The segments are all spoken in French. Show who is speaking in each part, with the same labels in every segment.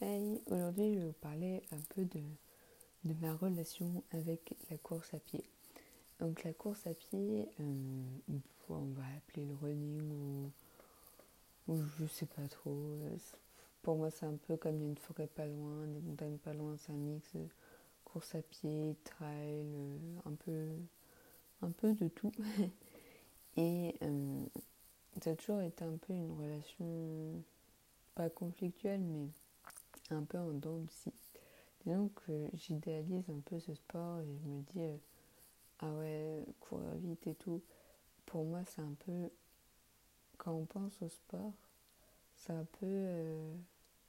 Speaker 1: Hey, aujourd'hui je vais vous parler un peu de, de, ma relation avec la course à pied. Donc la course à pied, euh, on va appeler le running ou, ou je sais pas trop. Pour moi c'est un peu comme il y a une forêt pas loin, des montagnes pas loin, c'est un mix de course à pied, trail, euh, un peu, un peu de tout. Et euh, ça a toujours été un peu une relation pas conflictuelle mais un peu en dents aussi. Disons que j'idéalise un peu ce sport et je me dis, euh, ah ouais, courir vite et tout. Pour moi, c'est un peu, quand on pense au sport, c'est un peu euh,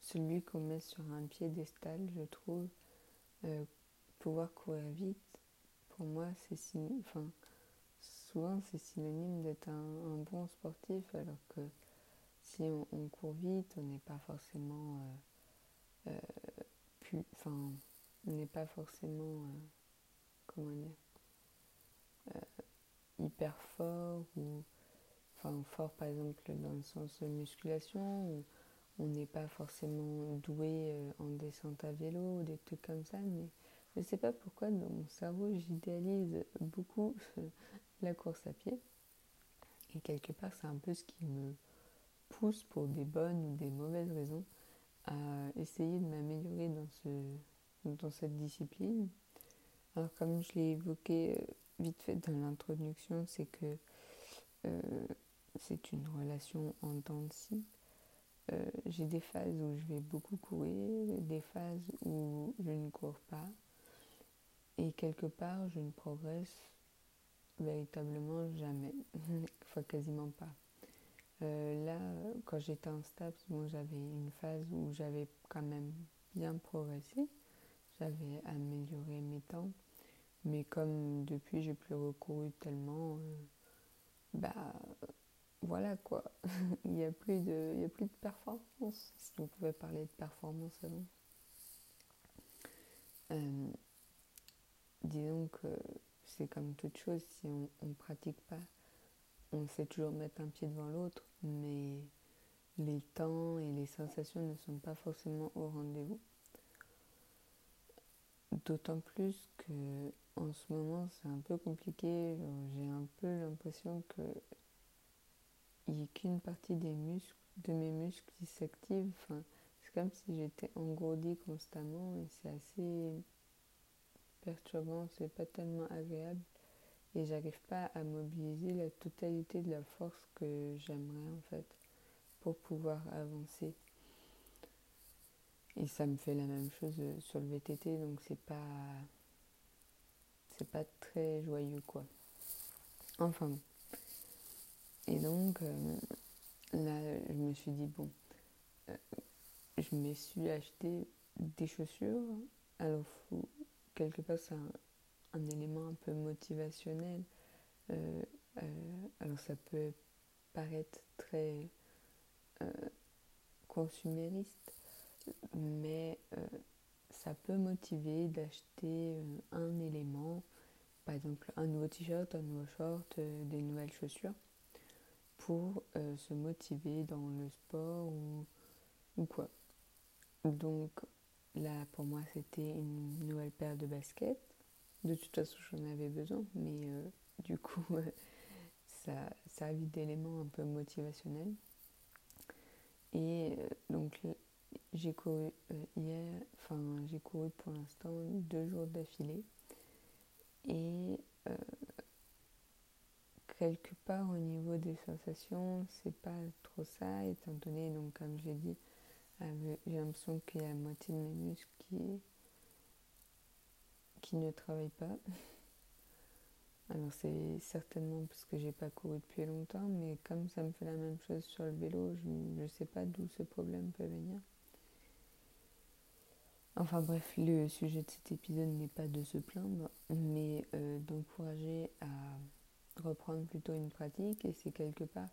Speaker 1: celui qu'on met sur un piédestal, je trouve. Euh, pouvoir courir vite, pour moi, c'est enfin, souvent c'est synonyme d'être un, bon sportif, alors que si on, on court vite, on n'est pas forcément euh, enfin, on n'est pas forcément, euh, comment dire, euh, hyper fort ou, enfin, fort par exemple dans le sens musculation, ou on n'est pas forcément doué en descente à vélo ou des trucs comme ça, mais je ne sais pas pourquoi dans mon cerveau j'idéalise beaucoup la course à pied. Et quelque part, c'est un peu ce qui me pousse pour des bonnes ou des mauvaises raisons à essayer de m'améliorer dans, ce, dans cette discipline. Alors comme je l'ai évoqué euh, vite fait dans l'introduction, c'est que euh, c'est une relation en temps de scie. Euh, j'ai des phases où je vais beaucoup courir, des phases où je ne cours pas. Et quelque part, je ne progresse véritablement jamais, enfin quasiment pas. Euh, là, quand j'étais en STAPS, bon, j'avais une phase où j'avais quand même bien progressé. J'avais amélioré mes temps. Mais comme depuis, j'ai plus recouru tellement, euh, bah voilà quoi. il n'y a, plus de, a plus de performance, si on pouvait parler de performance avant. Euh, disons que c'est comme toute chose, si on ne pratique pas on sait toujours mettre un pied devant l'autre, mais les temps et les sensations ne sont pas forcément au rendez-vous. D'autant plus que en ce moment c'est un peu compliqué, j'ai un peu l'impression que il n'y a qu'une partie des muscles, de mes muscles qui s'active. C'est comme si j'étais engourdie constamment et c'est assez perturbant, c'est pas tellement agréable et j'arrive pas à mobiliser la totalité de la force que j'aimerais en fait pour pouvoir avancer. Et ça me fait la même chose sur le VTT, donc c'est pas c'est pas très joyeux quoi. Enfin Et donc euh, là, je me suis dit bon, euh, je me suis acheté des chaussures. Alors quelque part ça élément un peu motivationnel. Euh, euh, alors ça peut paraître très euh, consumériste, mais ça peut motiver d'acheter un élément, par exemple un nouveau t-shirt, un nouveau short, des nouvelles chaussures, pour se motiver dans le sport ou quoi. Donc là, pour moi, c'était une nouvelle paire de baskets de toute façon, j'en avais besoin, mais euh, du coup, ça, ça a d'éléments un peu motivationnels. Et euh, donc, j'ai couru euh, hier, enfin, j'ai couru pour l'instant deux jours d'affilée. Et quelque part, au niveau des sensations, c'est pas trop ça, étant donné, donc, comme j'ai dit, j'ai l'impression qu'il y a la moitié de mes muscles qui qui ne travaille pas. Alors c'est certainement parce que j'ai pas couru depuis longtemps, mais comme ça me fait la même chose sur le vélo, je ne sais pas d'où ce problème peut venir. Enfin bref, le sujet de cet épisode n'est pas de se plaindre, mais euh, d'encourager à reprendre plutôt une pratique. Et c'est quelque part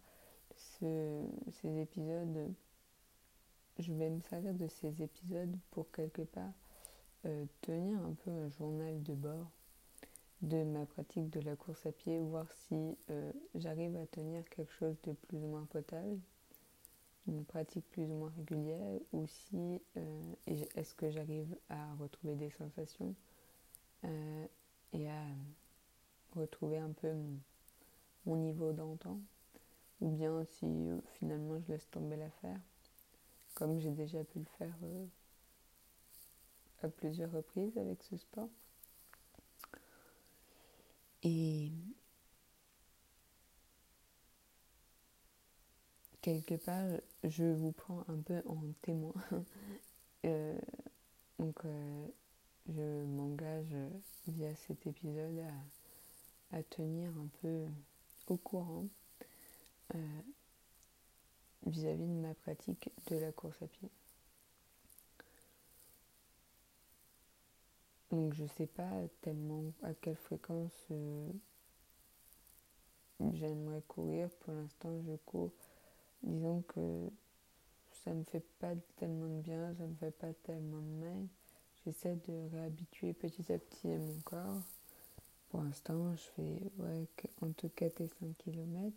Speaker 1: ce, ces épisodes, je vais me servir de ces épisodes pour quelque part euh, tenir un peu un journal de bord de ma pratique de la course à pied, voir si euh, j'arrive à tenir quelque chose de plus ou moins potable. une pratique plus ou moins régulière ou si est-ce que j'arrive à retrouver des sensations et à retrouver un peu mon, niveau d'antan ou bien si finalement je laisse tomber l'affaire comme j'ai déjà pu le faire à plusieurs reprises avec ce sport. Et quelque part, je vous prends un peu en témoin. Euh, donc, euh, je m'engage via cet épisode à, tenir un peu au courant vis à -vis de ma pratique de la course à pied. Donc je sais pas tellement à quelle fréquence euh, j'aimerais courir. Pour l'instant je cours. Disons que ça me fait pas tellement de bien, ça me fait pas tellement de mal. J'essaie de réhabituer petit à petit mon corps. Pour l'instant je fais ouais, entre 4 et 5 km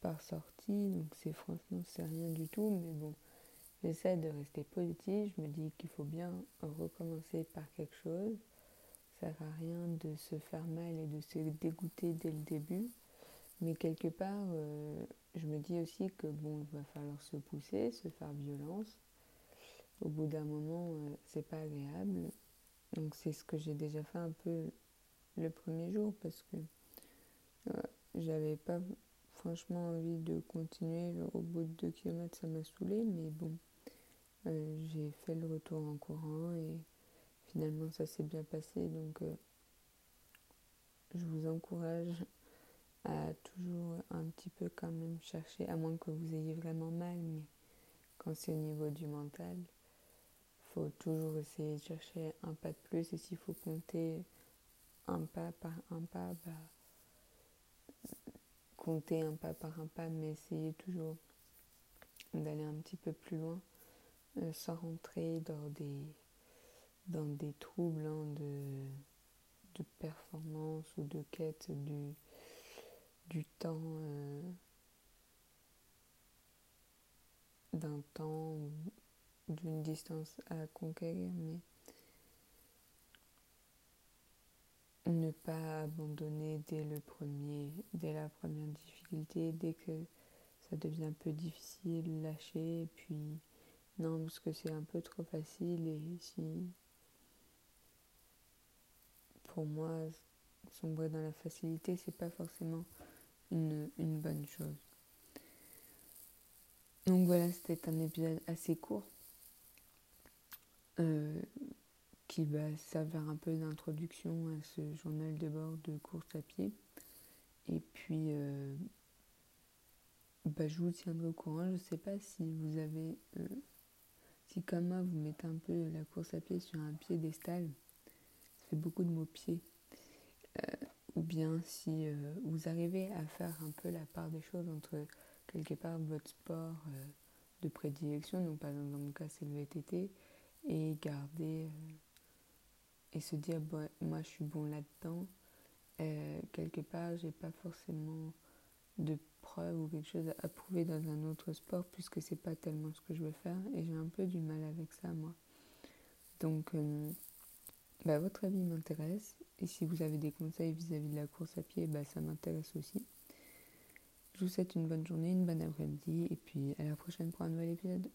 Speaker 1: par sortie. Donc c'est franchement c'est rien du tout. Mais bon J'essaie de rester positive, je me dis qu'il faut bien recommencer par quelque chose. Ça ne sert à rien de se faire mal et de se dégoûter dès le début. Mais quelque part, euh, je me dis aussi que bon, il va falloir se pousser, se faire violence. Au bout d'un moment, euh, c'est pas agréable. Donc c'est ce que j'ai déjà fait un peu le premier jour parce que euh, j'avais pas franchement envie de continuer. Au bout de deux kilomètres, ça m'a saoulé, mais bon, euh, j'ai fait le retour en courant et finalement ça s'est bien passé. Donc euh, je vous encourage à toujours un petit peu quand même chercher, à moins que vous ayez vraiment mal, mais quand c'est au niveau du mental, faut toujours essayer de chercher un pas de plus et s'il faut compter un pas par un pas, bah, compter un pas par un pas, mais essayer toujours d'aller un petit peu plus loin euh, sans rentrer dans des, troubles hein, de, de, performance ou de quête du, temps, euh, d'un temps ou d'une distance à conquérir, mais ne pas abandonner dès le premier, dès la première difficulté, dès que ça devient un peu difficile, lâcher, puis non, parce que c'est un peu trop facile et si pour moi sombrer dans la facilité, c'est pas forcément une, bonne chose. Donc voilà, c'était un épisode assez court euh, qui va servir un peu d'introduction à ce journal de bord de course à pied. Et puis, euh, bah, je vous tiendrai au courant. Je ne sais pas si vous avez euh, si comme moi vous mettez un peu la course à pied sur un piédestal, ça fait beaucoup de mots pieds, euh, ou bien si euh, vous arrivez à faire un peu la part des choses entre quelque part votre sport euh, de prédilection, donc par exemple dans mon cas c'est le VTT, et garder et se dire moi je suis bon là-dedans, quelque part j'ai pas forcément de preuve ou quelque chose à prouver dans un autre sport puisque c'est pas tellement ce que je veux faire et j'ai un peu du mal avec ça moi. Donc euh, bah, votre avis m'intéresse et si vous avez des conseils vis-à-vis de la course à pied, bah, ça m'intéresse aussi. Je vous souhaite une bonne journée, une bonne après-midi et puis à la prochaine pour un nouvel épisode.